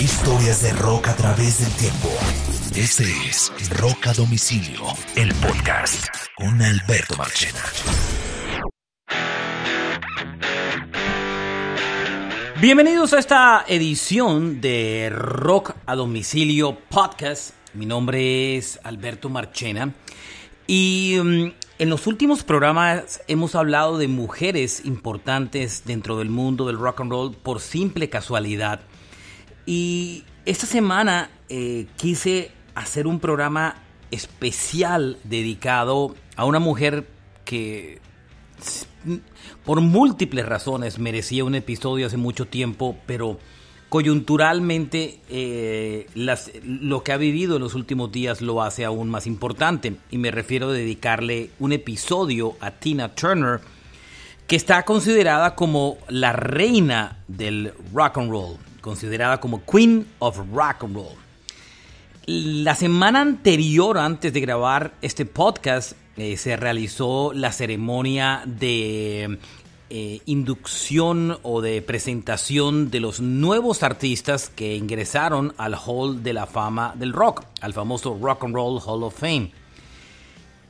Historias de rock a través del tiempo. Este es Rock a Domicilio, el podcast con Alberto Marchena. Bienvenidos a esta edición de Rock a Domicilio Podcast. Mi nombre es Alberto Marchena y mm, en los últimos programas hemos hablado de mujeres importantes dentro del mundo del rock and roll por simple casualidad. Y esta semana eh, quise hacer un programa especial dedicado a una mujer que por múltiples razones merecía un episodio hace mucho tiempo, pero coyunturalmente eh, lo que ha vivido en los últimos días lo hace aún más importante. Y me refiero a dedicarle un episodio a Tina Turner, que está considerada como la reina del rock and roll considerada como Queen of Rock and Roll. La semana anterior, antes de grabar este podcast, eh, se realizó la ceremonia de eh, inducción o de presentación de los nuevos artistas que ingresaron al Hall de la Fama del Rock, al famoso Rock and Roll Hall of Fame.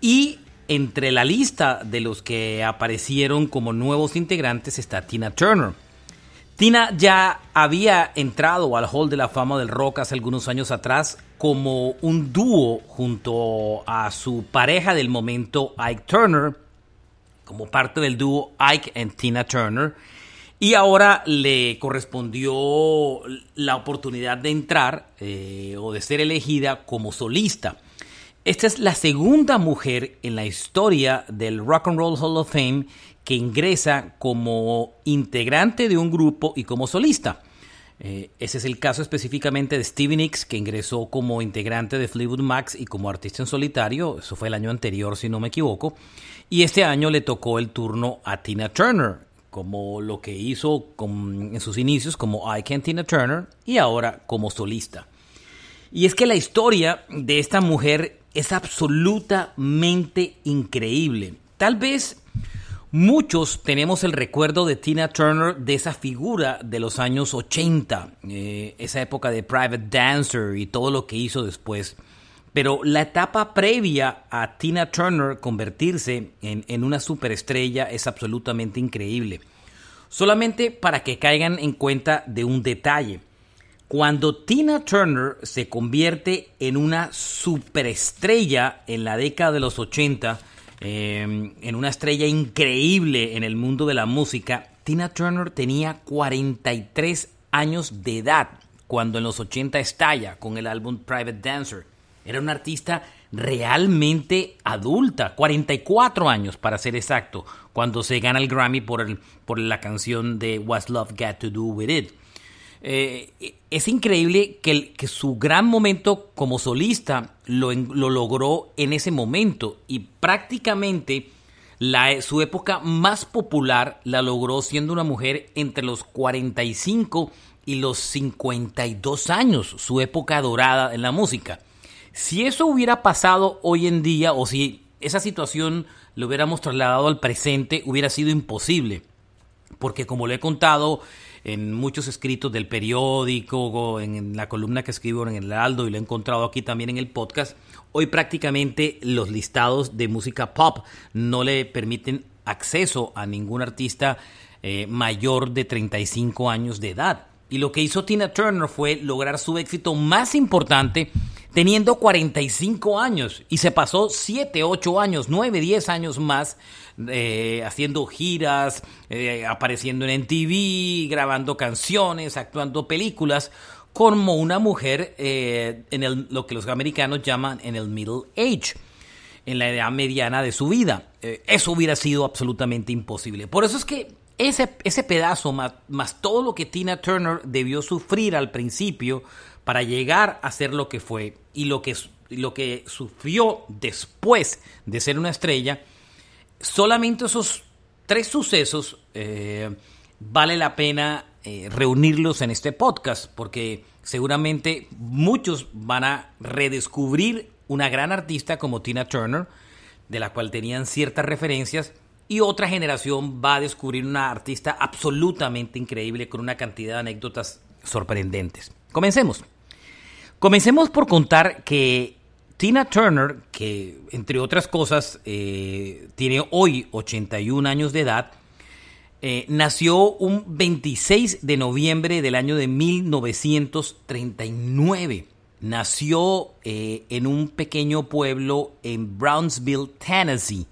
Y entre la lista de los que aparecieron como nuevos integrantes está Tina Turner. Tina ya había entrado al Hall de la Fama del Rock hace algunos años atrás como un dúo junto a su pareja del momento, Ike Turner, como parte del dúo Ike and Tina Turner. Y ahora le correspondió la oportunidad de entrar eh, o de ser elegida como solista. Esta es la segunda mujer en la historia del Rock and Roll Hall of Fame que ingresa como integrante de un grupo y como solista. Eh, ese es el caso específicamente de Stevie Nicks, que ingresó como integrante de Fleetwood Max y como artista en solitario. Eso fue el año anterior, si no me equivoco. Y este año le tocó el turno a Tina Turner, como lo que hizo en sus inicios como I Can Tina Turner y ahora como solista. Y es que la historia de esta mujer es absolutamente increíble. Tal vez Muchos tenemos el recuerdo de Tina Turner de esa figura de los años 80, eh, esa época de Private Dancer y todo lo que hizo después. Pero la etapa previa a Tina Turner convertirse en, en una superestrella es absolutamente increíble. Solamente para que caigan en cuenta de un detalle. Cuando Tina Turner se convierte en una superestrella en la década de los 80, Em, en una estrella increíble en el mundo de la música, Tina Turner tenía 43 años de edad cuando en los 80 estalla con el álbum Private Dancer. Era una artista realmente adulta, 44 años para ser exacto, cuando se gana el Grammy por, por la canción de What's Love Got to Do With It. Eh, es increíble que, su gran momento como solista lo, lo, logró en ese momento y prácticamente su época más popular la logró siendo una mujer entre los 45 y los 52 años, su época dorada en la música. Si eso hubiera pasado hoy en día o si esa situación lo hubiéramos trasladado al presente, hubiera sido imposible. Porque como lo he contado en muchos escritos del periódico, en la columna que escribo en el Aldo y lo he encontrado aquí también en el podcast, hoy prácticamente los listados de música pop no le permiten acceso a ningún artista eh, mayor de 35 años de edad. Y lo que hizo Tina Turner fue lograr su éxito más importante teniendo 45 años y se pasó 7, 8 años, 9, 10 años más eh, haciendo giras, eh, apareciendo en MTV, grabando canciones, actuando películas, como una mujer eh, en lo que los americanos llaman en el middle age, en la edad mediana de su vida. eso hubiera sido absolutamente imposible. Por eso es que ese, ese pedazo, más, todo lo que Tina Turner debió sufrir al principio, para llegar a ser lo que fue y lo que, lo que sufrió después de ser una estrella, solamente esos tres sucesos eh, vale la pena eh, reunirlos en este podcast porque seguramente muchos van a redescubrir una gran artista como Tina Turner, de la cual tenían ciertas referencias, y otra generación va a descubrir una artista absolutamente increíble con una cantidad de anécdotas sorprendentes. Comencemos. Comencemos por contar que Tina Turner, que entre otras cosas eh, tiene hoy 81 años de edad, eh, nació un 26 de noviembre del año de 1939. Nació eh, en un pequeño pueblo en Brownsville, Tennessee.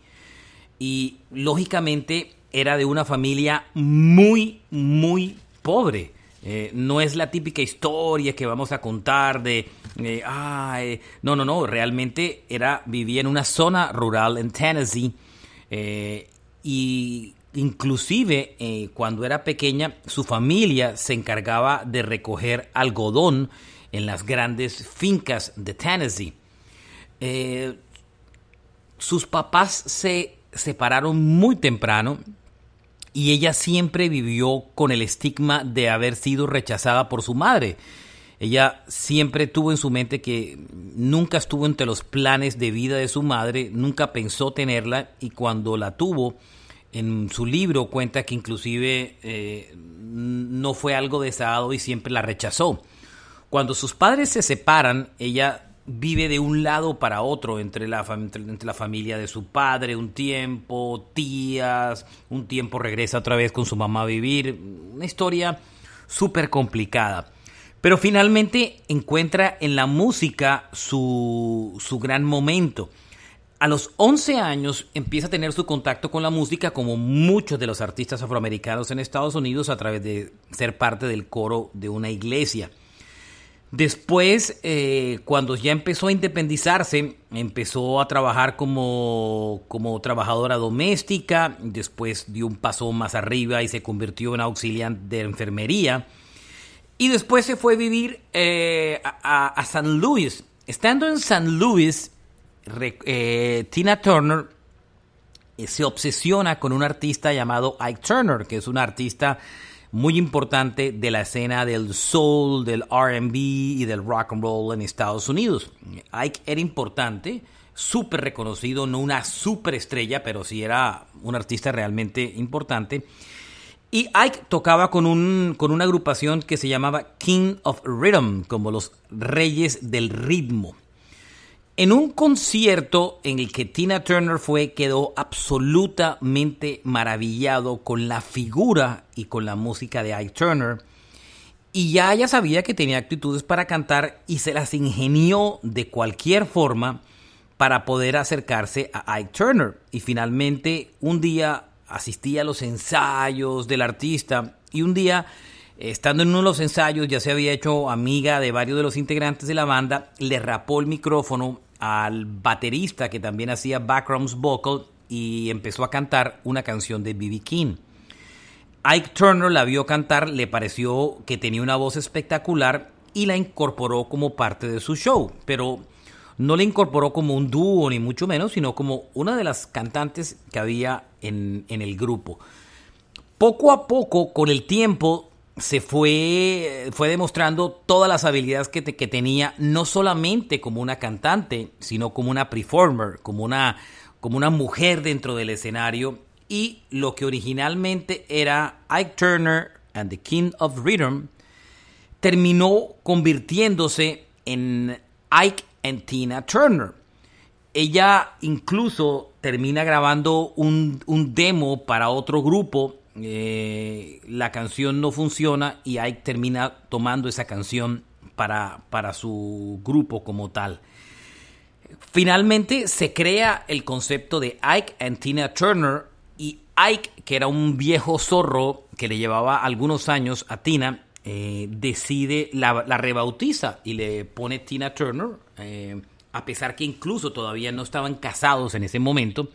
Y lógicamente era de una familia muy, muy pobre. Eh, no es la típica historia que vamos a contar de, eh, eh, no, no, no, realmente era, vivía en una zona rural en Tennessee y inclusive cuando era pequeña su familia se encargaba de recoger algodón en las grandes fincas de Tennessee. sus papás se separaron muy temprano y ella siempre vivió con el estigma de haber sido rechazada por su madre. Ella siempre tuvo en su mente que nunca estuvo entre los planes de vida de su madre, nunca pensó tenerla y cuando la tuvo, en su libro cuenta que inclusive eh, no fue algo deseado y siempre la rechazó. Cuando sus padres se separan, ella vive de un lado para otro entre la, entre la familia de su padre un tiempo, tías, un tiempo regresa otra vez con su mamá a vivir, una historia súper complicada. Pero finalmente encuentra en la música su, su gran momento. A los 11 años empieza a tener su contacto con la música como muchos de los artistas afroamericanos en Estados Unidos a través de ser parte del coro de una iglesia. Después, eh, cuando ya empezó a independizarse, empezó a trabajar como, como, trabajadora doméstica, después dio un paso más arriba y se convirtió en auxiliar de enfermería. Y después se fue a vivir eh, a, San Luis. Estando en San Luis, eh, Tina Turner se obsesiona con un artista llamado Ike Turner, que es un artista muy importante de la escena del soul, del RB y del rock and roll en Estados Unidos. Ike era importante, súper reconocido, no una estrella, pero sí era un artista realmente importante. Y Ike tocaba con, un, con una agrupación que se llamaba King of Rhythm, como los reyes del ritmo. En un concierto en el que Tina Turner fue, quedó absolutamente maravillado con la figura y con la música de Ike Turner. Y ya ella sabía que tenía actitudes para cantar y se las ingenió de cualquier forma para poder acercarse a Ike Turner. Y finalmente un día asistía a los ensayos del artista y un día Estando en uno de los ensayos, ya se había hecho amiga de varios de los integrantes de la banda, le rapó el micrófono al baterista que también hacía background vocal y empezó a cantar una canción de B.B. King. Ike Turner la vio cantar, le pareció que tenía una voz espectacular y la incorporó como parte de su show, pero no la incorporó como un dúo ni mucho menos, sino como una de las cantantes que había en, en el grupo. Poco a poco, con el tiempo, se fue, fue demostrando todas las habilidades que, que, tenía, no solamente como una cantante, sino como una performer, como una, como una mujer dentro del escenario. Y lo que originalmente era Ike Turner and the King of Rhythm, terminó convirtiéndose en Ike and Tina Turner. Ella incluso termina grabando un, un demo para otro grupo eh, la canción no funciona y Ike termina tomando esa canción para, para su grupo como tal. Finalmente se crea el concepto de Ike and Tina Turner y Ike, que era un viejo zorro que le llevaba algunos años a Tina, eh, decide, la, rebautiza y le pone Tina Turner, eh, a pesar que incluso todavía no estaban casados en ese momento.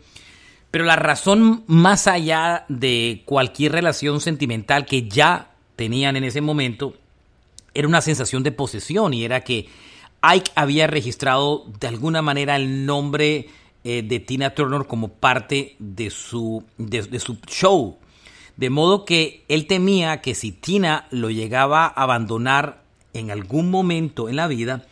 Pero la razón más allá de cualquier relación sentimental que ya tenían en ese momento era una sensación de posesión y era que Ike había registrado de alguna manera el nombre eh, de Tina Turner como parte de su, de su show. De modo que él temía que si Tina lo llegaba a abandonar en algún momento en la vida,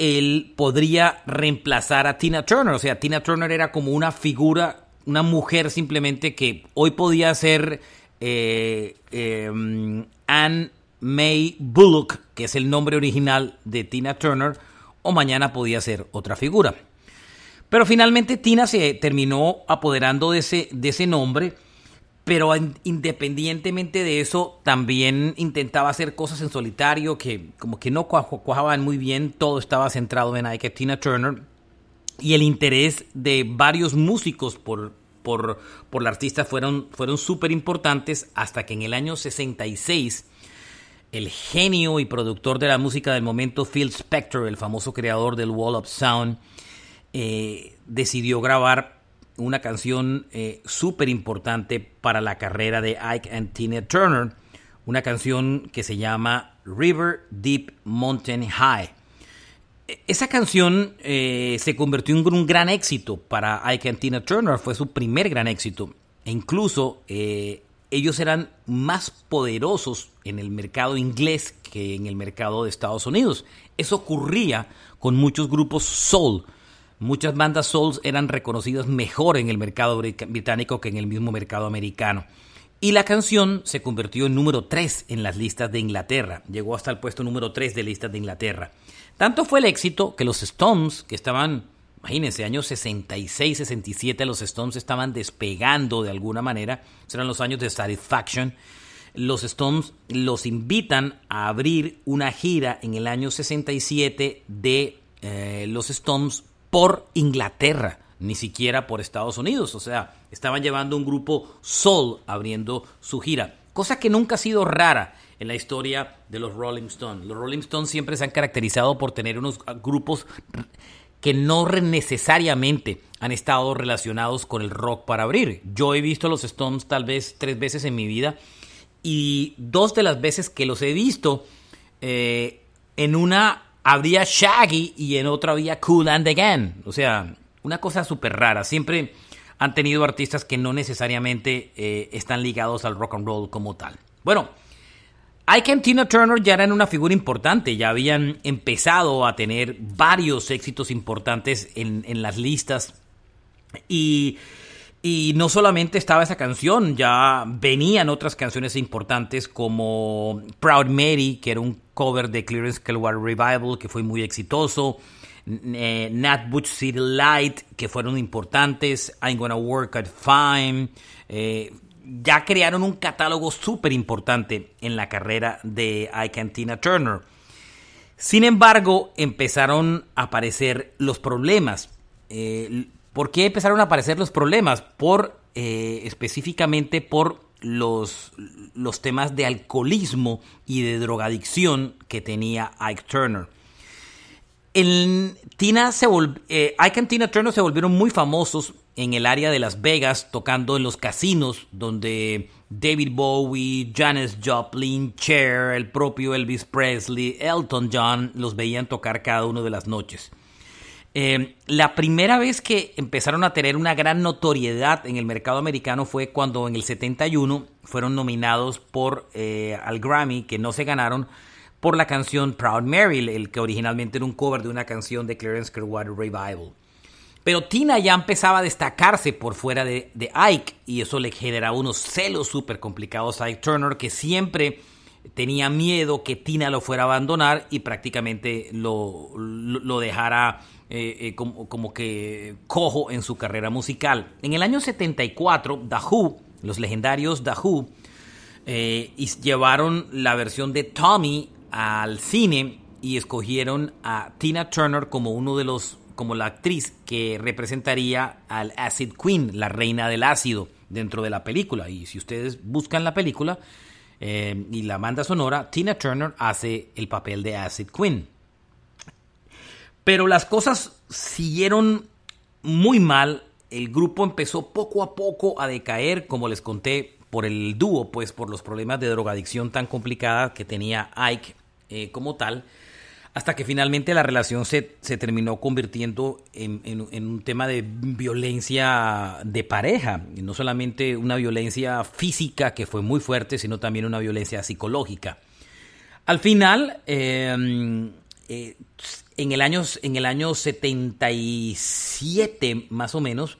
él podría reemplazar a Tina Turner. O sea, Tina Turner era como una figura, una mujer simplemente que hoy podía ser eh, em, Anne May Bullock, que es el nombre original de Tina Turner, o mañana podía ser otra figura. Pero finalmente Tina se terminó apoderando de ese, de ese nombre, pero independientemente de eso, también intentaba hacer cosas en solitario que como que no cuajaban muy bien, todo estaba centrado en Ike Tina Turner, y el interés de varios músicos por, por, por la artista fueron, fueron súper importantes hasta que en el año 66 el genio y productor de la música del momento, Phil Spector, el famoso creador del Wall of Sound, eh, decidió grabar una canción eh, súper importante para la carrera de Ike and Tina Turner, una canción que se llama River Deep Mountain High. E, esa canción eh, se convirtió en un gran éxito para Ike and Tina Turner, fue su primer gran éxito. E incluso ellos eran más poderosos en el mercado inglés que en el mercado de Estados Unidos. Eso ocurría con muchos grupos soul. Muchas bandas soul eran reconocidas mejor en el mercado británico que en el mismo mercado americano. Y la canción se convirtió en número 3 en las listas de Inglaterra. Llegó hasta el puesto número 3 de listas de Inglaterra. Tanto fue el éxito que los Stones, que estaban Imagínense, años 66, 67, los Stones estaban despegando de alguna manera. Eran los años de Satisfaction. Los Stones los invitan a abrir una gira en el año 67 de eh, los Stones por Inglaterra, ni siquiera por Estados Unidos. O sea, estaban llevando un grupo soul abriendo su gira, cosa que nunca ha sido rara en la historia de los Rolling Stones. Los Rolling Stones siempre se han caracterizado por tener unos grupos que no necesariamente han estado relacionados con el rock para abrir. Yo he visto a los Stones tal vez tres veces en mi vida y dos de las veces que los he visto, eh, en una habría Shaggy y en otra había Cool and Again. O sea, una cosa súper rara. Siempre han tenido artistas que no necesariamente eh, están ligados al rock and roll como tal. Bueno, Ike y Tina Turner ya eran una figura importante, ya habían empezado a tener varios éxitos importantes en, las listas y, no solamente estaba esa canción, ya venían otras canciones importantes como Proud Mary, que era un cover de Clearance Clearwater Revival, que fue muy exitoso. Eh, Nat Butch City Light, que fueron importantes. I'm Gonna Work at Fine. Eh, ya crearon un catálogo súper importante en la carrera de Ike and Tina Turner. Sin embargo, empezaron a aparecer los problemas. Eh, ¿Por qué empezaron a aparecer los problemas? Por eh, específicamente por los, los temas de alcoholismo y de drogadicción que tenía Ike Turner. Tina se eh, Ike and Tina Turner se volvieron muy famosos en el área de Las Vegas, tocando en los casinos donde David Bowie, Janis Joplin, Cher, el propio Elvis Presley, Elton John los veían tocar cada una de las noches. Eh, la primera vez que empezaron a tener una gran notoriedad en el mercado americano fue cuando en el 71 fueron nominados por eh, al Grammy, que no se ganaron, por la canción Proud Mary, el que originalmente era un cover de una canción de Clarence Clearwater Revival. Pero Tina ya empezaba a destacarse por fuera de, Ike y eso le generaba unos celos súper complicados a Ike Turner que siempre tenía miedo que Tina lo fuera a abandonar y prácticamente lo, lo, dejara eh, eh, como, que cojo en su carrera musical. En el año 74, The Who, los legendarios The Who, eh, llevaron la versión de Tommy al cine y escogieron a Tina Turner como uno de los como la actriz que representaría al Acid Queen, la reina del ácido dentro de la película. Y si ustedes buscan la película eh, y la banda sonora, Tina Turner hace el papel de Acid Queen. Pero las cosas siguieron muy mal. El grupo empezó poco a poco a decaer, como les conté, por el dúo, pues por los problemas de drogadicción tan complicada que tenía Ike eh, como tal hasta que finalmente la relación se, terminó convirtiendo en, un tema de violencia de pareja, y no solamente una violencia física que fue muy fuerte, sino también una violencia psicológica. Al final, em, eh, en, el año, en el año 77 más o menos,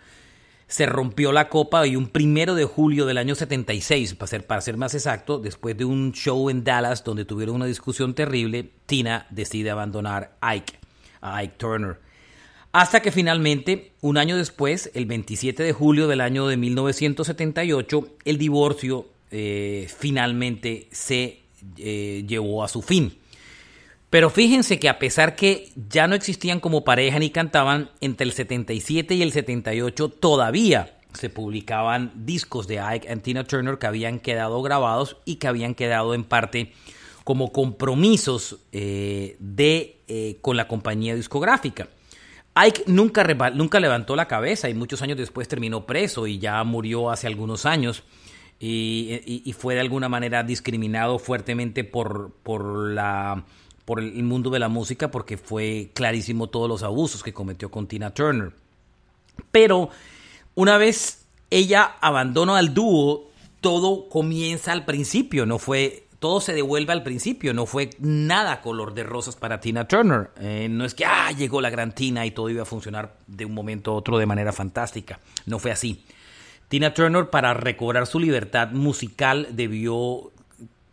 se rompió la copa y un primero de julio del año 76, para ser, para ser más exacto, después de un show en Dallas donde tuvieron una discusión terrible, Tina decide abandonar Ike, a Ike Turner. Hasta que finalmente, un año después, el 27 de julio del año de 1978, el divorcio eh, finalmente se eh, llevó a su fin. Pero fíjense que a pesar que ya no existían como pareja ni cantaban, entre el 77 y el 78 todavía se publicaban discos de Ike y Tina Turner que habían quedado grabados y que habían quedado en parte como compromisos eh, de, eh, con la compañía discográfica. Ike nunca, nunca levantó la cabeza y muchos años después terminó preso y ya murió hace algunos años. Y, fue de alguna manera discriminado fuertemente por, por la por el mundo de la música porque fue clarísimo todos los abusos que cometió con Tina Turner. Pero una vez ella abandonó al dúo, todo comienza al principio, no fue todo se devuelve al principio, no fue nada color de rosas para Tina Turner. Eh, no es que ah, llegó la gran Tina y todo iba a funcionar de un momento a otro de manera fantástica. No fue así. Tina Turner, para recobrar su libertad musical, debió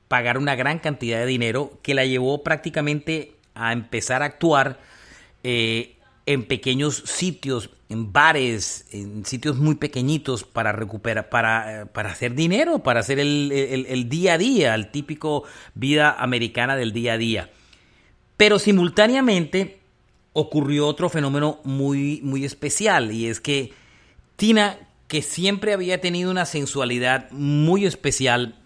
pagar una gran cantidad de dinero que la llevó prácticamente a empezar a actuar eh, en pequeños sitios, en bares, en sitios muy pequeñitos para recuperar, para, para hacer dinero, para hacer el, día a día, el típico vida americana del día a día. Pero simultáneamente ocurrió otro fenómeno muy, muy especial y es que Tina, que siempre había tenido una sensualidad muy especial,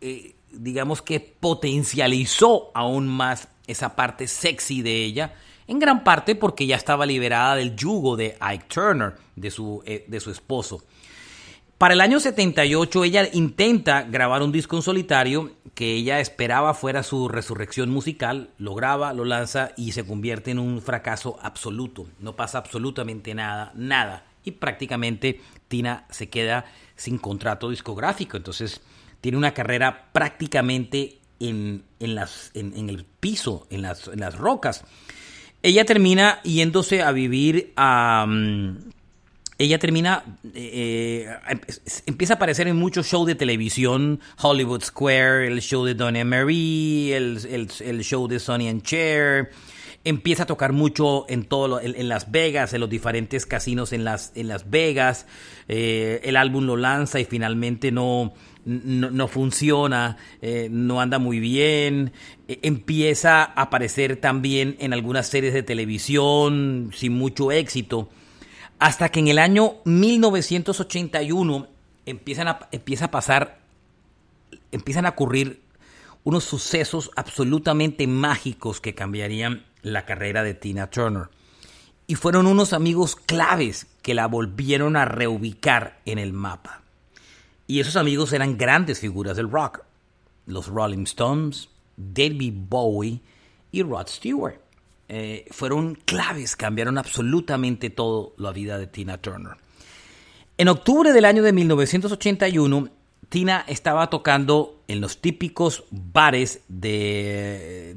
eh, digamos que potencializó aún más esa parte sexy de ella, en gran parte porque ya estaba liberada del yugo de Ike Turner, de su, eh, de su esposo. Para el año 78 ella intenta grabar un disco en solitario que ella esperaba fuera su resurrección musical, lo graba, lo lanza y se convierte en un fracaso absoluto. No pasa absolutamente nada, nada. Y prácticamente Tina se queda sin contrato discográfico. Entonces tiene una carrera prácticamente en, las, en, el piso, en las, en las, rocas. Ella termina yéndose a vivir a... Mm, ella termina, eh, eh, empieza a aparecer en muchos shows de televisión, Hollywood Square, el show de Donna Marie, el, el, show de Sonny and Cher, empieza a tocar mucho en todo en, Las Vegas, en los diferentes casinos en Las, en Las Vegas, eh, el álbum lo lanza y finalmente no, no, funciona, eh, no anda muy bien, e, empieza a aparecer también en algunas series de televisión sin mucho éxito, hasta que en el año 1981 empiezan a, empieza a pasar, empiezan a ocurrir unos sucesos absolutamente mágicos que cambiarían la carrera de Tina Turner. Y fueron unos amigos claves que la volvieron a reubicar en el mapa. Y esos amigos eran grandes figuras del rock. Los Rolling Stones, David Bowie y Rod Stewart. Eh, fueron claves, cambiaron absolutamente todo la vida de Tina Turner. En octubre del año de 1981, Tina estaba tocando en los típicos bares de,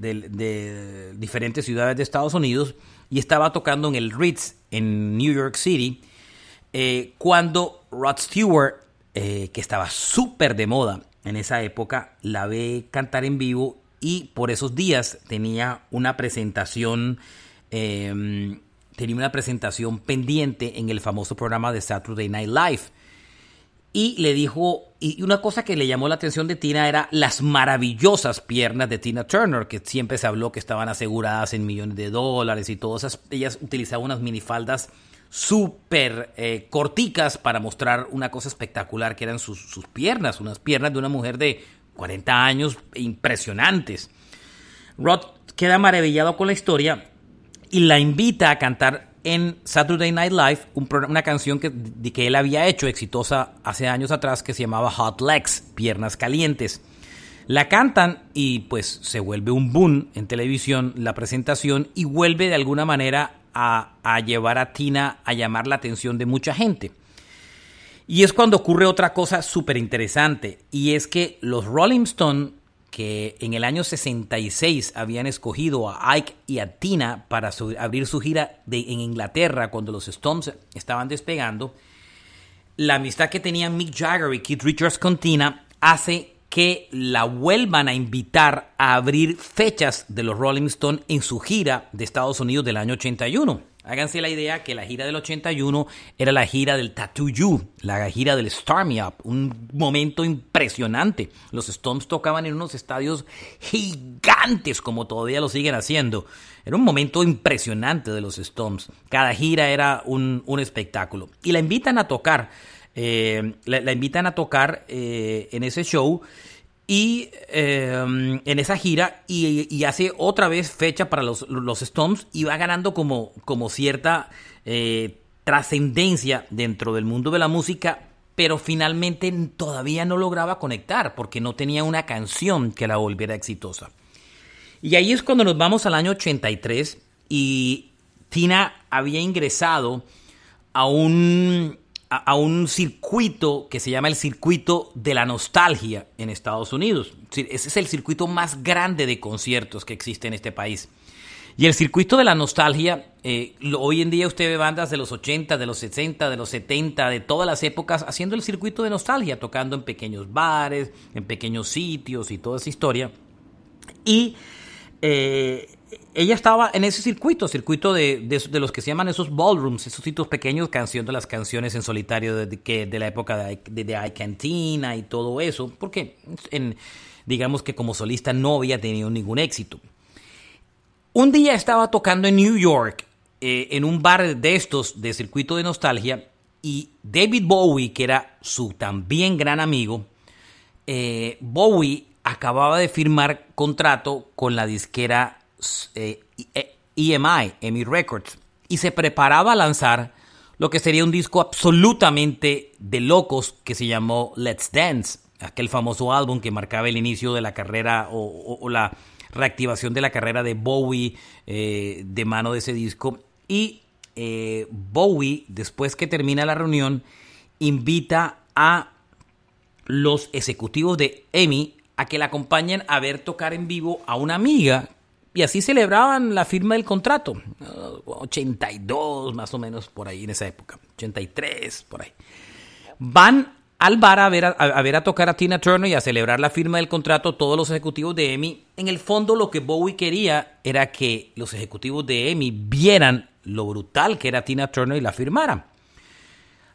diferentes ciudades de Estados Unidos y estaba tocando en el Ritz en New York City eh, cuando Rod Stewart eh, que estaba súper de moda en esa época, la ve cantar en vivo y por esos días tenía una presentación, em, tenía una presentación pendiente en el famoso programa de Saturday Night Live. Y le dijo, y una cosa que le llamó la atención de Tina era las maravillosas piernas de Tina Turner, que siempre se habló que estaban aseguradas en millones de dólares y todas esas, ellas utilizaban unas minifaldas súper eh, corticas para mostrar una cosa espectacular que eran sus, piernas, unas piernas de una mujer de 40 años impresionantes. Rod queda maravillado con la historia y la invita a cantar en Saturday Night Live una canción que, que él había hecho exitosa hace años atrás que se llamaba Hot Legs, Piernas Calientes. La cantan y pues se vuelve un boom en televisión la presentación y vuelve de alguna manera a, llevar a Tina a llamar la atención de mucha gente. Y es cuando ocurre otra cosa súper interesante, y es que los Rolling Stones, que en el año 66 habían escogido a Ike y a Tina para abrir su gira de, en Inglaterra cuando los Stones estaban despegando, la amistad que tenían Mick Jagger y Keith Richards con Tina hace que la vuelvan a invitar a abrir fechas de los Rolling Stones en su gira de Estados Unidos del año 81. Háganse la idea que la gira del 81 era la gira del Tattoo You, la gira del Star Me Up, un momento impresionante. Los Stones tocaban en unos estadios gigantes como todavía lo siguen haciendo. Era un momento impresionante de los Stones. Cada gira era un, espectáculo. Y la invitan a tocar, eh, la, invitan a tocar eh, en ese show y em, en esa gira y, hace otra vez fecha para los, los Stones y va ganando como, como cierta eh, trascendencia dentro del mundo de la música, pero finalmente todavía no lograba conectar porque no tenía una canción que la volviera exitosa. Y ahí es cuando nos vamos al año 83 y Tina había ingresado a un a, un circuito que se llama el circuito de la nostalgia en Estados Unidos. Ese es el circuito más grande de conciertos que existe en este país. Y el circuito de la nostalgia, eh, hoy en día usted ve bandas de los 80, de los 60, de los 70, de todas las épocas, haciendo el circuito de nostalgia, tocando en pequeños bares, en pequeños sitios y toda esa historia. Y eh, ella estaba en ese circuito, circuito de, de, los que se llaman esos ballrooms, esos sitios pequeños, canción de las canciones en solitario de, que, de la época de, de, I Cantina y todo eso, porque digamos que como solista no había tenido ningún éxito. Un día estaba tocando en New York, eh, en un bar de estos de circuito de nostalgia, y David Bowie, que era su también gran amigo, eh, Bowie acababa de firmar contrato con la disquera eh, e EMI Records, y se preparaba a lanzar lo que sería un disco absolutamente de locos que se llamó Let's Dance, aquel famoso álbum que marcaba el inicio de la carrera o, la reactivación de la carrera de Bowie eh, de mano de ese disco. Y eh, Bowie, después que termina la reunión, invita a los ejecutivos de EMI a que la acompañen a ver tocar en vivo a una amiga y así celebraban la firma del contrato. 82 más o menos por ahí en esa época. 83 por ahí. Van al bar a ver a, ver a tocar a Tina Turner y a celebrar la firma del contrato todos los ejecutivos de EMI. En el fondo lo que Bowie quería era que los ejecutivos de EMI vieran lo brutal que era Tina Turner y la firmaran.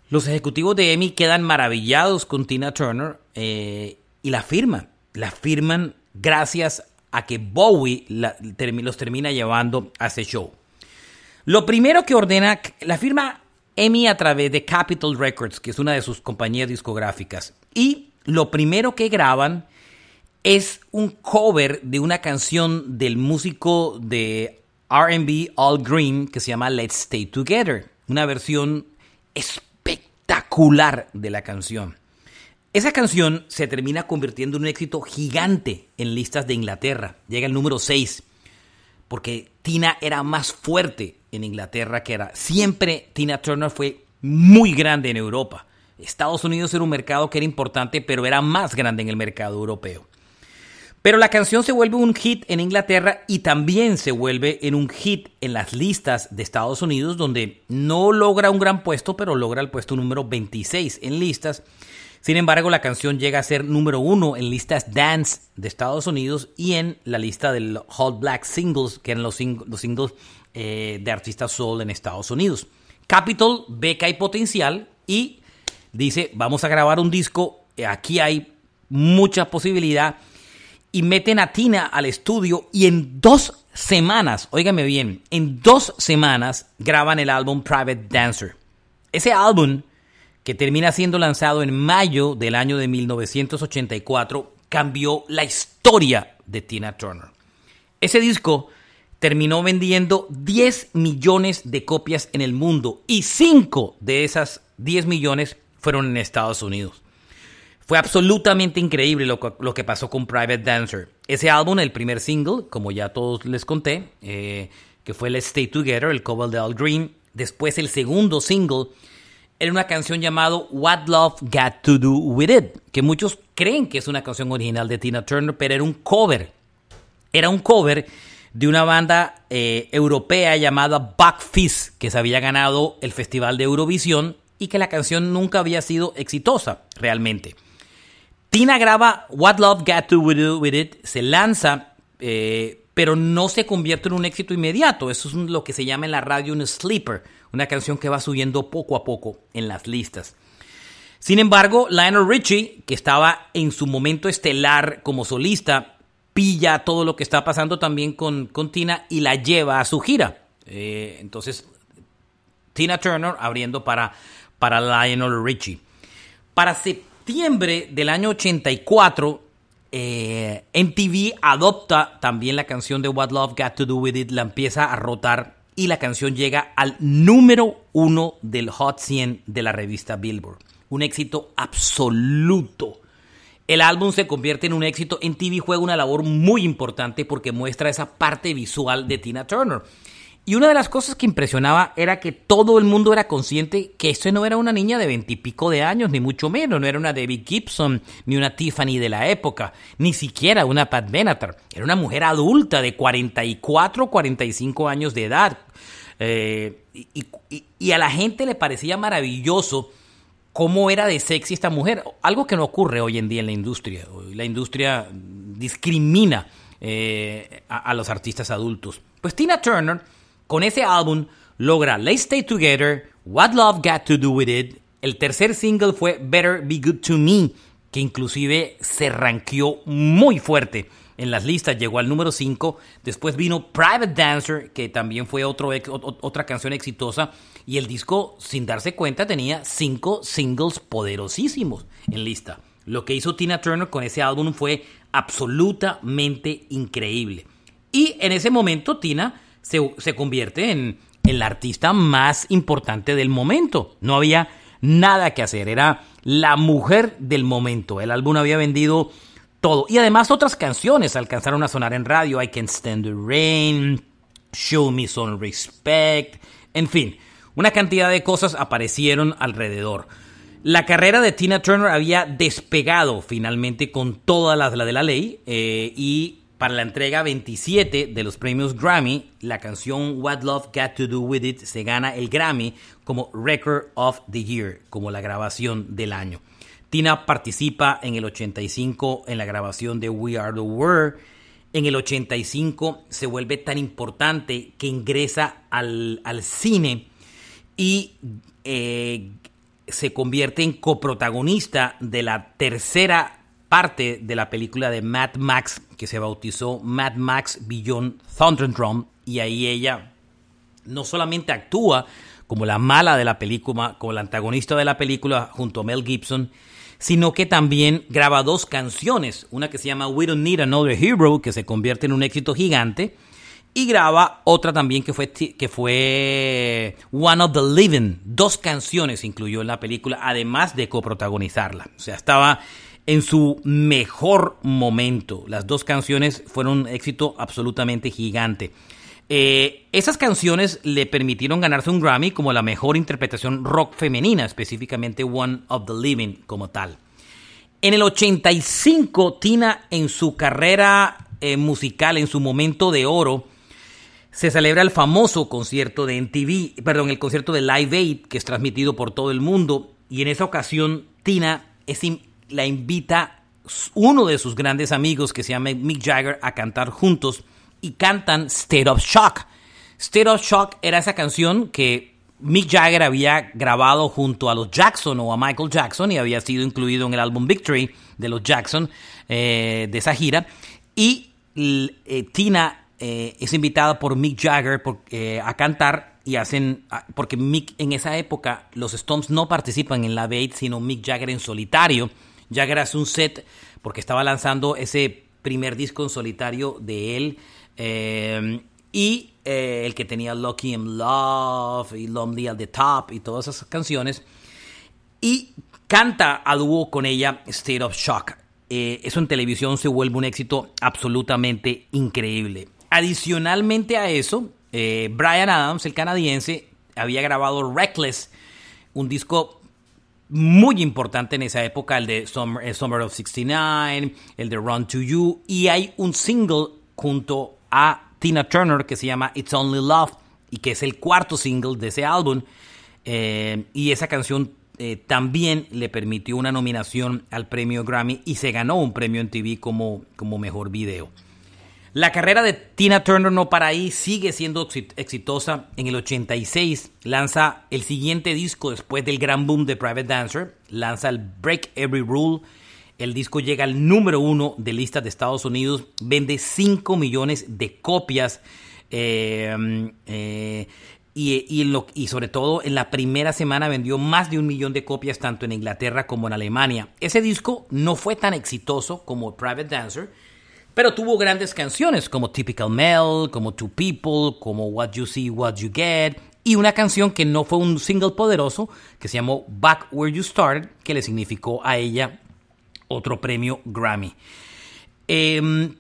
Los ejecutivos de EMI quedan maravillados con Tina Turner eh, y la firman. La firman gracias a que Bowie los termina llevando a ese show. Lo primero que ordena la firma EMI a través de Capitol Records, que es una de sus compañías discográficas. Y lo primero que graban es un cover de una canción del músico de RB All Green que se llama Let's Stay Together. Una versión espectacular de la canción. Esa canción se termina convirtiendo en un éxito gigante en listas de Inglaterra. Llega al número 6. Porque Tina era más fuerte en Inglaterra que era. Siempre Tina Turner fue muy grande en Europa. Estados Unidos era un mercado que era importante, pero era más grande en el mercado europeo. Pero la canción se vuelve un hit en Inglaterra y también se vuelve en un hit en las listas de Estados Unidos, donde no logra un gran puesto, pero logra el puesto número 26 en listas. Sin embargo, la canción llega a ser número uno en listas dance de Estados Unidos y en la lista del Hot Black Singles, que eran los, singles eh, de artistas soul en Estados Unidos. Capitol que hay potencial y dice, vamos a grabar un disco, aquí hay mucha posibilidad, y meten a Tina al estudio y en dos semanas, óigame bien, en dos semanas graban el álbum Private Dancer. Ese álbum que termina siendo lanzado en mayo del año de 1984, cambió la historia de Tina Turner. Ese disco terminó vendiendo 10 millones de copias en el mundo y 5 de esas 10 millones fueron en Estados Unidos. Fue absolutamente increíble lo, que pasó con Private Dancer. Ese álbum, el primer single, como ya todos les conté, eh, que fue Let's Stay Together, el cover de Al Green. Después el segundo single era una canción llamado What Love Got to Do With It, que muchos creen que es una canción original de Tina Turner, pero era un cover. Era un cover de una banda eh, europea llamada Buck Fizz, que se había ganado el Festival de Eurovisión y que la canción nunca había sido exitosa realmente. Tina graba What Love Got to Do With It, se lanza, eh, pero no se convierte en un éxito inmediato. Eso es lo que se llama en la radio un sleeper, una canción que va subiendo poco a poco en las listas. Sin embargo, Lionel Richie, que estaba en su momento estelar como solista, pilla todo lo que está pasando también con, con Tina y la lleva a su gira. Eh, entonces, Tina Turner abriendo para, para Lionel Richie. Para septiembre del año 84, eh, MTV adopta también la canción de What Love Got to Do With It, la empieza a rotar y la canción llega al número uno del Hot 100 de la revista Billboard. Un éxito absoluto. El álbum se convierte en un éxito. En TV juega una labor muy importante porque muestra esa parte visual de Tina Turner. Y una de las cosas que impresionaba era que todo el mundo era consciente que esto no era una niña de veintipico de años, ni mucho menos, no era una Debbie Gibson, ni una Tiffany de la época, ni siquiera una Pat Benatar. Era una mujer adulta de 44, 45 años de edad. Eh, y, a la gente le parecía maravilloso cómo era de sexy esta mujer. Algo que no ocurre hoy en día en la industria. La industria discrimina eh, a, a los artistas adultos. Pues Tina Turner con ese álbum logra Let's Stay Together, What Love Got to Do With It. El tercer single fue Better Be Good to Me, que inclusive se ranqueó muy fuerte en las listas, llegó al número 5. Después vino Private Dancer, que también fue otra canción exitosa. Y el disco, sin darse cuenta, tenía cinco singles poderosísimos en lista. Lo que hizo Tina Turner con ese álbum fue absolutamente increíble. Y en ese momento Tina se, convierte en, el artista más importante del momento. No había nada que hacer, era la mujer del momento. El álbum había vendido todo. Y además otras canciones alcanzaron a sonar en radio. I Can Stand the Rain, Show Me Some Respect, en fin, una cantidad de cosas aparecieron alrededor. La carrera de Tina Turner había despegado finalmente con todas las la de la ley eh, y para la entrega 27 de los premios Grammy, la canción What Love Got to Do With It se gana el Grammy como Record of the Year, como la grabación del año. Tina participa en el 85 en la grabación de We Are the World. En el 85 se vuelve tan importante que ingresa al, cine y eh, se convierte en coprotagonista de la tercera parte de la película de Mad Max que se bautizó Mad Max Beyond Thunderdome y ahí ella no solamente actúa como la mala de la película, como la antagonista de la película junto a Mel Gibson, sino que también graba dos canciones, una que se llama We Don't Need Another Hero, que se convierte en un éxito gigante, y graba otra también que fue, que fue One of the Living. Dos canciones incluyó en la película, además de coprotagonizarla. O sea, estaba en su mejor momento. Las dos canciones fueron un éxito absolutamente gigante. Eh, esas canciones le permitieron ganarse un Grammy como la mejor interpretación rock femenina, específicamente One of the Living como tal. En el 85, Tina en su carrera eh, musical, en su momento de oro, se celebra el famoso concierto de MTV, perdón, el concierto de Live Aid, que es transmitido por todo el mundo, y en esa ocasión Tina es la invita uno de sus grandes amigos que se llama Mick Jagger a cantar juntos y cantan State of Shock. State of Shock era esa canción que Mick Jagger había grabado junto a los Jackson o a Michael Jackson y había sido incluido en el álbum Victory de los Jackson eh, de esa gira. Y eh, Tina eh, es invitada por Mick Jagger a cantar y hacen, ah, porque Mick en esa época los Stones no participan en la Bait, sino Mick Jagger en solitario Jagger hace un set porque estaba lanzando ese primer disco en solitario de él. Eh, y eh, el que tenía Lucky in Love y Lonely at the Top y todas esas canciones. Y canta a dúo con ella State of Shock. Eh, eso en televisión se vuelve un éxito absolutamente increíble. Adicionalmente a eso, Brian Adams, el canadiense, había grabado Reckless, un disco muy importante en esa época, el de Summer, eh, of 69, el de Run to You, y hay un single junto a Tina Turner que se llama It's Only Love y que es el cuarto single de ese álbum. eh, y esa canción eh, también le permitió una nominación al premio Grammy y se ganó un premio en TV como, como mejor video. La carrera de Tina Turner no para ahí, sigue siendo exitosa. En el 86 lanza el siguiente disco después del gran boom de Private Dancer, lanza el Break Every Rule. El disco llega al número uno de listas de Estados Unidos, vende 5 millones de copias. Eh, eh, y, sobre todo en la primera semana vendió más de un millón de copias tanto en Inglaterra como en Alemania. Ese disco no fue tan exitoso como Private Dancer, pero tuvo grandes canciones como Typical Mel, como Two People, como What You See, What You Get, y una canción que no fue un single poderoso, que se llamó Back Where You Started, que le significó a ella otro premio Grammy. Em,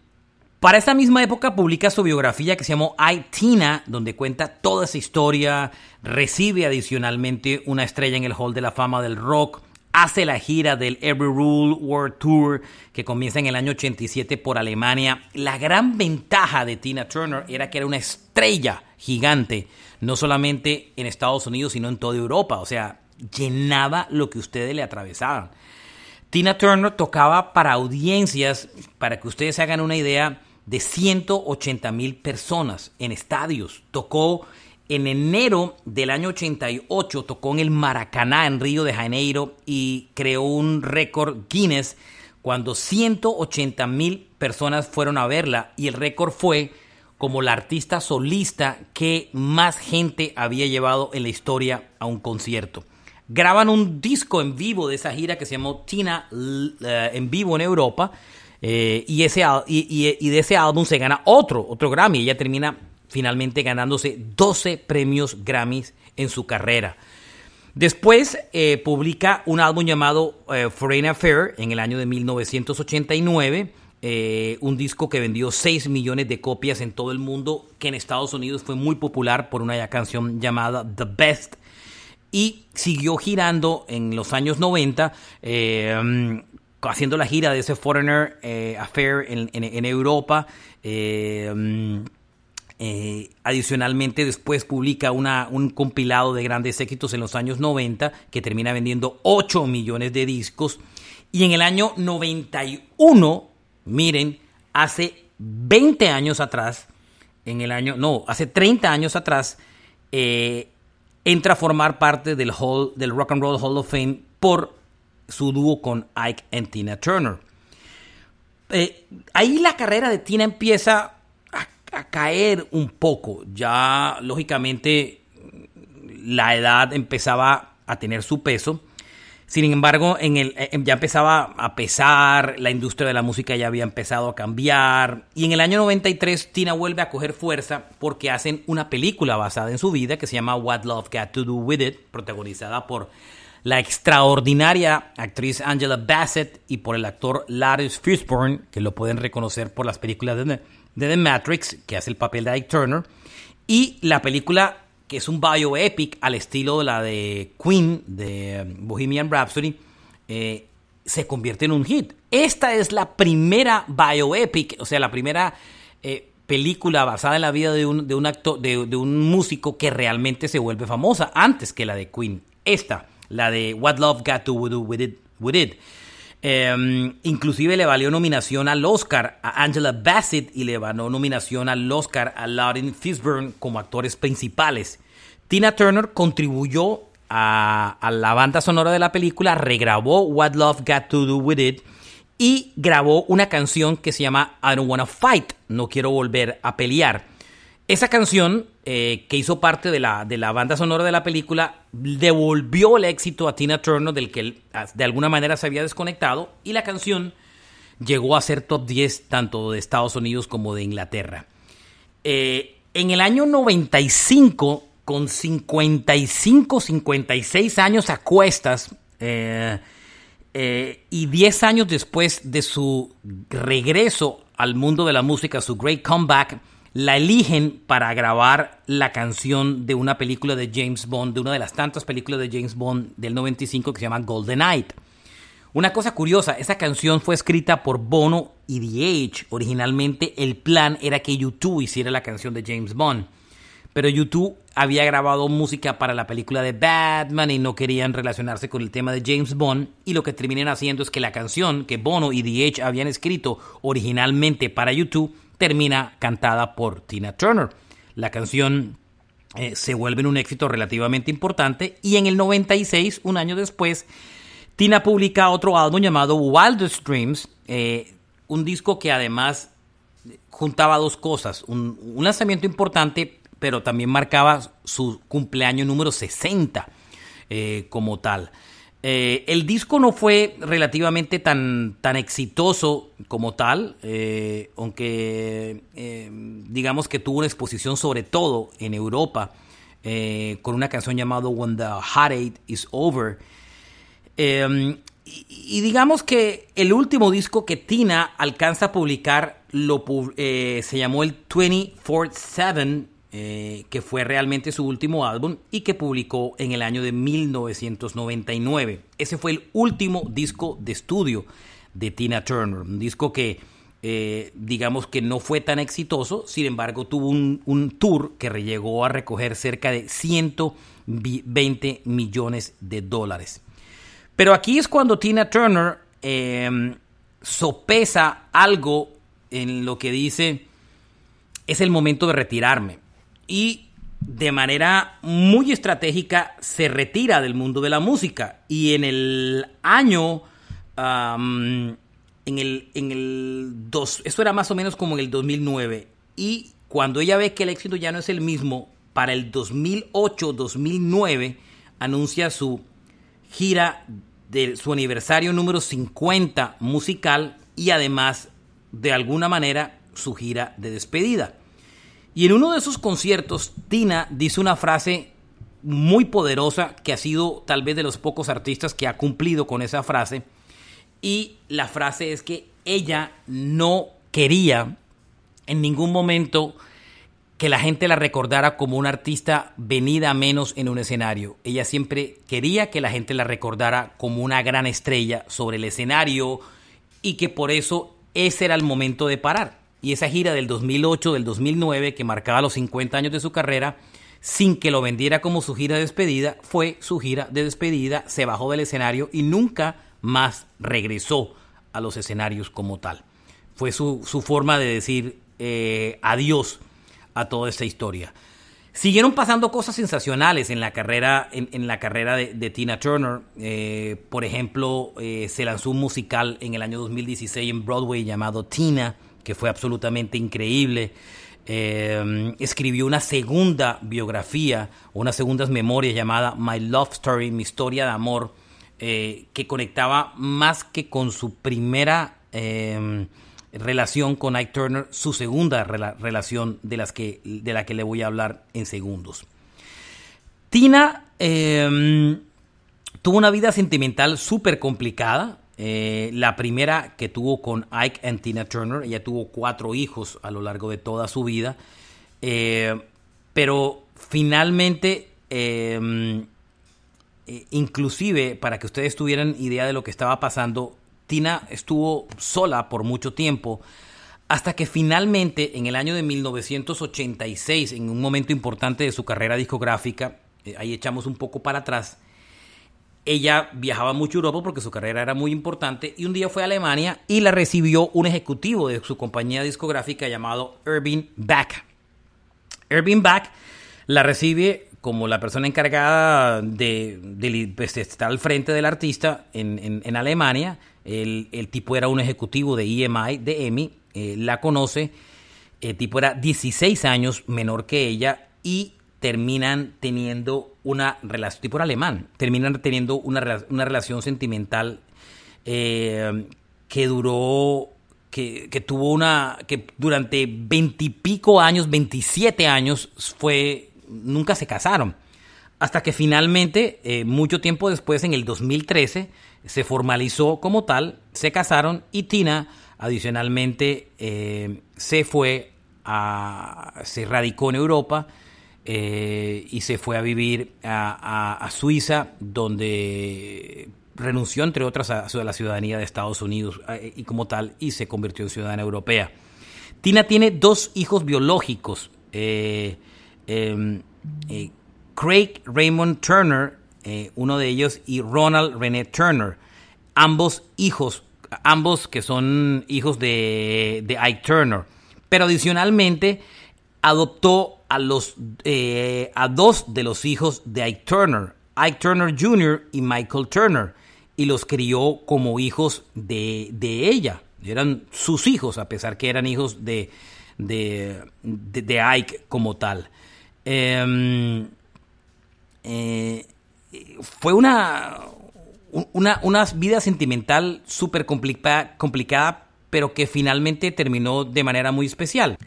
para esta misma época publica su biografía que se llamó I, Tina, donde cuenta toda esa historia, recibe adicionalmente una estrella en el Hall de la Fama del Rock, hace la gira del Every Rule World Tour que comienza en el año 87 por Alemania. La gran ventaja de Tina Turner era que era una estrella gigante, no solamente en Estados Unidos, sino en toda Europa, o sea, llenaba lo que ustedes le atravesaban. Tina Turner tocaba para audiencias, para que ustedes se hagan una idea, de 180 mil personas en estadios. Tocó en enero del año 88, tocó en el Maracaná en Río de Janeiro y creó un récord Guinness cuando 180 mil personas fueron a verla y el récord fue como la artista solista que más gente había llevado en la historia a un concierto. Graban un disco en vivo de esa gira que se llamó Tina eh, en vivo en Europa eh, y, ese, y, de ese álbum se gana otro, otro Grammy. Ella termina finalmente ganándose 12 premios Grammys en su carrera. Después eh, publica un álbum llamado eh, Foreign Affair en el año de 1989. un disco que vendió 6 millones de copias en todo el mundo, que en Estados Unidos fue muy popular por una canción llamada The Best. Y siguió girando en los años 90 haciendo la gira de ese Foreigner eh, Affair en, Europa. Eh, eh, adicionalmente, después publica un compilado de grandes éxitos en los años 90 que termina vendiendo 8 millones de discos. Y en el año 91, miren, hace 20 años atrás, en el año, no, hace 30 años atrás, entra a formar parte del, hall, del Rock and Roll Hall of Fame por su dúo con Ike y Tina Turner. Eh, ahí la carrera de Tina empieza a, caer un poco. Ya, lógicamente, la edad empezaba a tener su peso. Sin embargo, en el, eh, ya empezaba a pesar, la industria de la música ya había empezado a cambiar. Y en el año 93, Tina vuelve a coger fuerza porque hacen una película basada en su vida que se llama What Love Got to Do With It, protagonizada por la extraordinaria actriz Angela Bassett y por el actor Lars Fishburne, que lo pueden reconocer por las películas de, The Matrix, que hace el papel de Ike Turner, y la película que es un bioepic al estilo de la de Queen, de um, Bohemian Rhapsody, eh, se convierte en un hit. Esta es la primera bioepic, o sea, la primera eh, película basada en la vida de un, de un, de, de un músico que realmente se vuelve famosa antes que la de Queen. Esta la de What Love Got to Do With It. With it. Em, inclusive le valió nominación al Oscar a Angela Bassett y le valió nominación al Oscar a Lauren Fishburne como actores principales. Tina Turner contribuyó a, la banda sonora de la película, regrabó What Love Got to Do With It y grabó una canción que se llama I Don't Wanna Fight, no quiero volver a pelear. Esa canción, eh, que hizo parte de la, de la banda sonora de la película, devolvió el éxito a Tina Turner, del que de alguna manera se había desconectado, y la canción llegó a ser top 10 tanto de Estados Unidos como de Inglaterra. Eh, en el año 95, con 55, 56 años a cuestas, eh, y 10 años después de su regreso al mundo de la música, su great comeback, la eligen para grabar la canción de una película de James Bond, de una de las tantas películas de James Bond del 95 que se llama Golden Night. Una cosa curiosa, esa canción fue escrita por Bono y The Age. Originalmente el plan era que YouTube hiciera la canción de James Bond. pero YouTube había grabado música para la película de Batman y no querían relacionarse con el tema de James Bond y lo que terminan haciendo es que la canción que Bono y The Edge habían escrito originalmente para YouTube termina cantada por Tina Turner. La canción eh, se vuelve un éxito relativamente importante y en el 96, un año después, Tina publica otro álbum llamado Wildest Dreams, eh, un disco que además juntaba dos cosas, un, lanzamiento importante pero también marcaba su cumpleaños número 60 eh, como tal. Eh, el disco no fue relativamente tan, tan exitoso como tal, eh, aunque digamos que tuvo una exposición sobre todo en Europa con una canción llamada When the Heartache is Over. Y, y, digamos que el último disco que Tina alcanza a publicar lo, se llamó el 24-7 eh, que fue realmente su último álbum y que publicó en el año de 1999. Ese fue el último disco de estudio de Tina Turner, un disco que eh, digamos que no fue tan exitoso, sin embargo tuvo un, tour que llegó a recoger cerca de 120 millones de dólares. Pero aquí es cuando Tina Turner em, sopesa algo en lo que dice, es el momento de retirarme y de manera muy estratégica se retira del mundo de la música. Y en el año, en el, en el dos, esto era más o menos como en el 2009. Y cuando ella ve que el éxito ya no es el mismo, para el 2008-2009 anuncia su gira de su aniversario número 50 musical y además de alguna manera su gira de despedida. Y en uno de esos conciertos, Tina dice una frase muy poderosa que ha sido tal vez de los pocos artistas que ha cumplido con esa frase. Y la frase es que ella no quería en ningún momento que la gente la recordara como una artista venida menos en un escenario. Ella siempre quería que la gente la recordara como una gran estrella sobre el escenario y que por eso ese era el momento de parar y esa gira del 2008, del 2009, que marcaba los 50 años de su carrera, sin que lo vendiera como su gira de despedida, fue su gira de despedida, se bajó del escenario y nunca más regresó a los escenarios como tal. Fue su, forma de decir eh, adiós a toda esta historia. Siguieron pasando cosas sensacionales en la carrera, en, la carrera de, Tina Turner. Eh, por ejemplo, eh, se lanzó un musical en el año 2016 en Broadway llamado Tina, que fue absolutamente increíble. Eh, escribió una segunda biografía, unas segundas memorias llamada My Love Story, mi historia de amor, eh, que conectaba más que con su primera eh, relación con Ike Turner, su segunda relación de, las que, de la que le voy a hablar en segundos. Tina tuvo una vida sentimental súper complicada. Eh, la primera que tuvo con Ike and Tina Turner, ella tuvo cuatro hijos a lo largo de toda su vida, eh, pero finalmente, em, eh, inclusive para que ustedes tuvieran idea de lo que estaba pasando, Tina estuvo sola por mucho tiempo, hasta que finalmente en el año de 1986, en un momento importante de su carrera discográfica, ahí echamos un poco para atrás, ella viajaba mucho a Europa porque su carrera era muy importante y un día fue a Alemania y la recibió un ejecutivo de su compañía discográfica llamado Irving Back. Irving Back la recibe como la persona encargada de, pues, estar al frente del artista en, Alemania. El, tipo era un ejecutivo de EMI, de EMI, eh, la conoce. El tipo era 16 años menor que ella y terminan teniendo una relación, tipo alemán, terminan teniendo una, relación sentimental eh, que duró, que, tuvo una, que durante veintipico años, 27 años, fue, nunca se casaron. Hasta que finalmente, eh, mucho tiempo después, en el 2013, se formalizó como tal, se casaron y Tina, adicionalmente, eh, se fue a, se radicó en Europa eh, y se fue a vivir a, Suiza, donde renunció, entre otras, a, la ciudadanía de Estados Unidos eh, y como tal, y se convirtió en ciudadana europea. Tina tiene dos hijos biológicos. Eh, em, Craig Raymond Turner, uno de ellos, y Ronald René Turner, ambos hijos, ambos que son hijos de Ike Turner. Pero adicionalmente adoptó a, los, eh, a dos de los hijos de Ike Turner, Ike Turner Jr. y Michael Turner, y los crió como hijos de, de ella. Eran sus hijos, a pesar que eran hijos de, de, Ike como tal. Em, eh, fue una, una, una, vida sentimental súper complicada, pero que finalmente terminó de manera muy especial.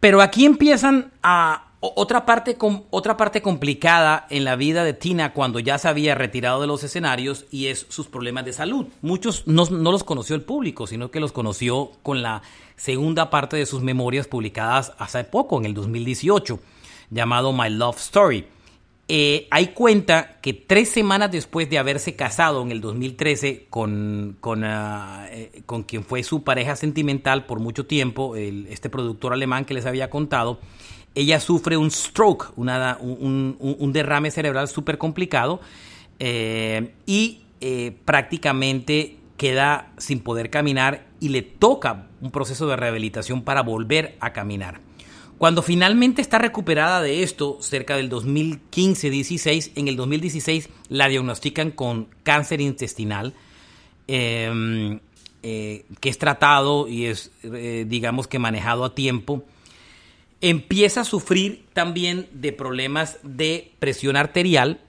Pero aquí empiezan a otra parte, otra parte complicada en la vida de Tina cuando ya se había retirado de los escenarios y es sus problemas de salud. Muchos no, los conoció el público, sino que los conoció con la segunda parte de sus memorias publicadas hace poco, en el 2018, llamado My Love Story. Eh, hay cuenta que tres semanas después de haberse casado en el 2013 con, con, ah, eh, con quien fue su pareja sentimental por mucho tiempo, este productor alemán que les había contado, ella sufre un stroke, un, derrame cerebral súper complicado eh, y prácticamente queda sin poder caminar y le toca un proceso de rehabilitación para volver a caminar. Cuando finalmente está recuperada de esto, cerca del 2015-16, en el 2016 la diagnostican con cáncer intestinal, em, eh, que es tratado y es, digamos que manejado a tiempo empieza a sufrir también de problemas de presión arterial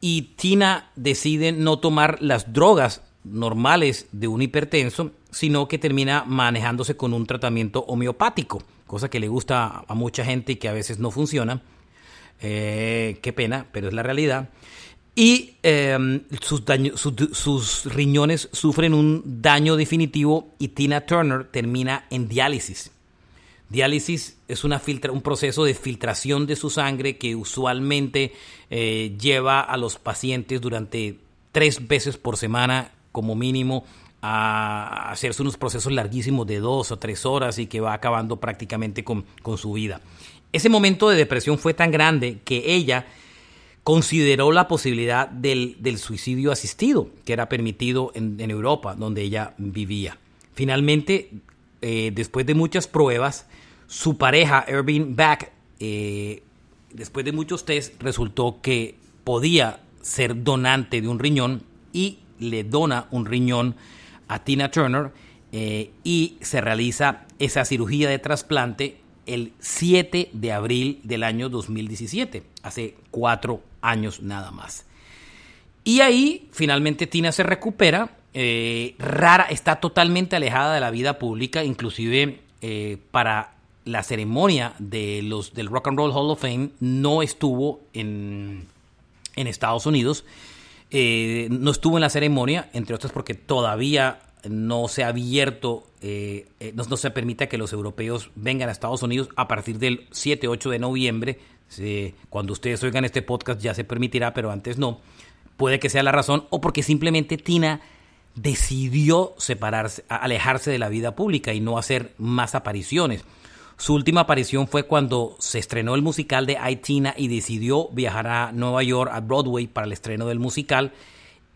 y Tina decide no tomar las drogas normales de un hipertenso, sino que termina manejándose con un tratamiento homeopático, cosa que le gusta a mucha gente y que a veces no funciona. Eh, qué pena, pero es la realidad. Y em, sus, riñones sufren un daño definitivo y Tina Turner termina en diálisis. Diálisis es una un proceso de filtración de su sangre que usualmente eh, lleva a los pacientes durante tres veces por semana como mínimo a hacerse unos procesos larguísimos de dos o tres horas y que va acabando prácticamente con, su vida. Ese momento de depresión fue tan grande que ella consideró la posibilidad del, suicidio asistido, que era permitido en, Europa, donde ella vivía. Finalmente, eh, después de muchas pruebas, su pareja, Irving Back, eh, después de muchos test, resultó que podía ser donante de un riñón y le dona un riñón a Tina Turner eh, y se realiza esa cirugía de trasplante el 7 de abril del año 2017, hace cuatro años nada más. Y ahí finalmente Tina se recupera, eh, rara, está totalmente alejada de la vida pública, inclusive para la ceremonia de los, del Rock and Roll Hall of Fame no estuvo en, en Estados Unidos. Eh, no estuvo en la ceremonia, entre otras porque todavía no se ha abierto, eh, eh, no, se permite que los europeos vengan a Estados Unidos a partir del 7-8 de noviembre. cuando ustedes oigan este podcast ya se permitirá, pero antes no. Puede que sea la razón o porque simplemente Tina decidió separarse, alejarse de la vida pública y no hacer más apariciones. Su última aparición fue cuando se estrenó el musical de Aitina y decidió viajar a Nueva York, a Broadway, para el estreno del musical.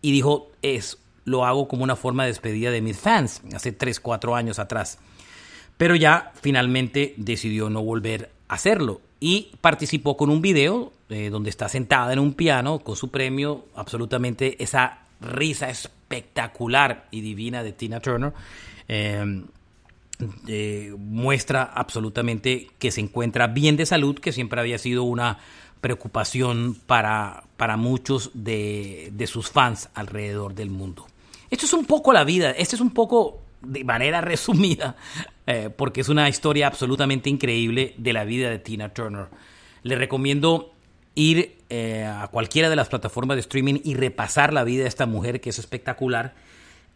Y dijo, es, lo hago como una forma de despedida de mis fans, hace 3, 4 años atrás. Pero ya finalmente decidió no volver a hacerlo. Y participó con un video eh, donde está sentada en un piano con su premio, absolutamente esa risa espectacular y divina de Tina Turner. Eh, eh, muestra absolutamente que se encuentra bien de salud, que siempre había sido una preocupación para, para muchos de, sus fans alrededor del mundo. Esto es un poco la vida, esto es un poco de manera resumida, eh, porque es una historia absolutamente increíble de la vida de Tina Turner. Le recomiendo ir eh, a cualquiera de las plataformas de streaming y repasar la vida de esta mujer, que es espectacular.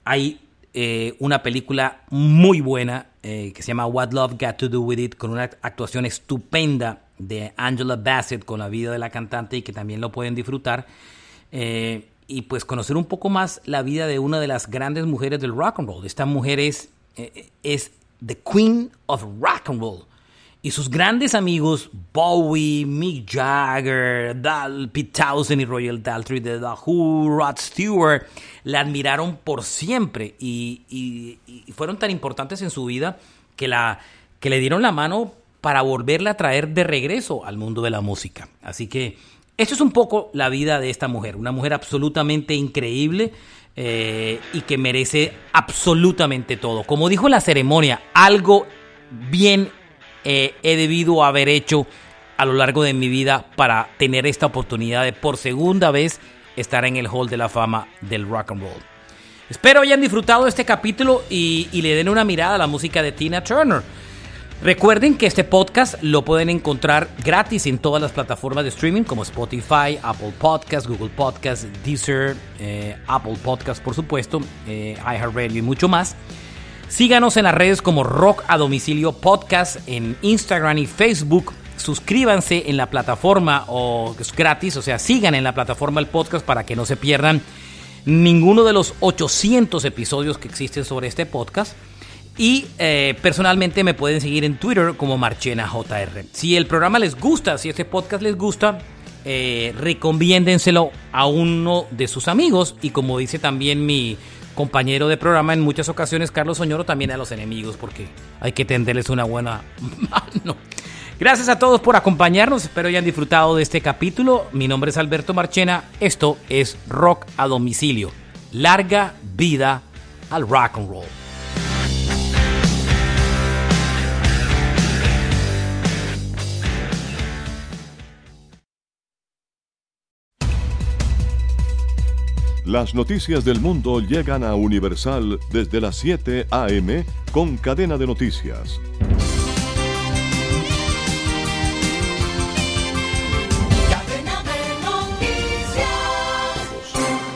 Hay eh, una película muy buena eh, que se llama What Love Got to Do With It, con una actuación estupenda de Angela Bassett con la vida de la cantante y que también lo pueden disfrutar. Eh, y pues conocer un poco más la vida de una de las grandes mujeres del rock and roll. Esta mujer es, es the queen of rock and roll. Y sus grandes amigos Bowie, Mick Jagger, Dal, Pete Townsend y Royal Daltrey de The Who, Rod Stewart, la admiraron por siempre y, fueron tan importantes en su vida que, la, que le dieron la mano para volverla a traer de regreso al mundo de la música. Así que esto es un poco la vida de esta mujer, una mujer absolutamente increíble. Eh, y que merece absolutamente todo. Como dijo la ceremonia, algo bien eh, he debido haber hecho a lo largo de mi vida para tener esta oportunidad de por segunda vez estar en el Hall de la Fama del Rock and Roll. Espero hayan disfrutado este capítulo y, le den una mirada a la música de Tina Turner. Recuerden que este podcast lo pueden encontrar gratis en todas las plataformas de streaming como Spotify, Apple Podcasts, Google Podcasts, Deezer, eh, Apple Podcasts por supuesto, eh, iHeartRadio y mucho más. Síganos en las redes como Rock a Domicilio Podcast en Instagram y Facebook. Suscríbanse en la plataforma o es gratis, o sea, sigan en la plataforma el podcast para que no se pierdan ninguno de los 800 episodios que existen sobre este podcast. Y eh, personalmente me pueden seguir en Twitter como MarchenaJR. Si el programa les gusta, si este podcast les gusta, eh, recomiéndenselo a uno de sus amigos. Y como dice también mi compañero de programa en muchas ocasiones, Carlos Soñoro, también a los enemigos, porque hay que tenderles una buena mano. Gracias a todos por acompañarnos, espero hayan disfrutado de este capítulo. Mi nombre es Alberto Marchena, esto es Rock a Domicilio. Larga vida al rock and roll. Las noticias del mundo llegan a Universal desde las 7 a.m. con cadena de noticias.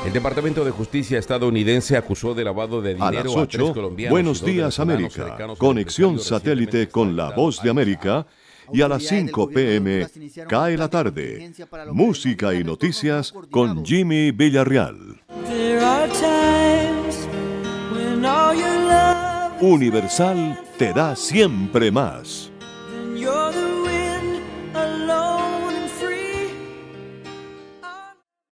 El Departamento de Justicia estadounidense acusó de lavado de dinero a, las 8, Buenos días, América. Conexión satélite con la voz de América y a las 5 pm cae la tarde. Música y noticias con Jimmy Villarreal. Universal te da siempre más.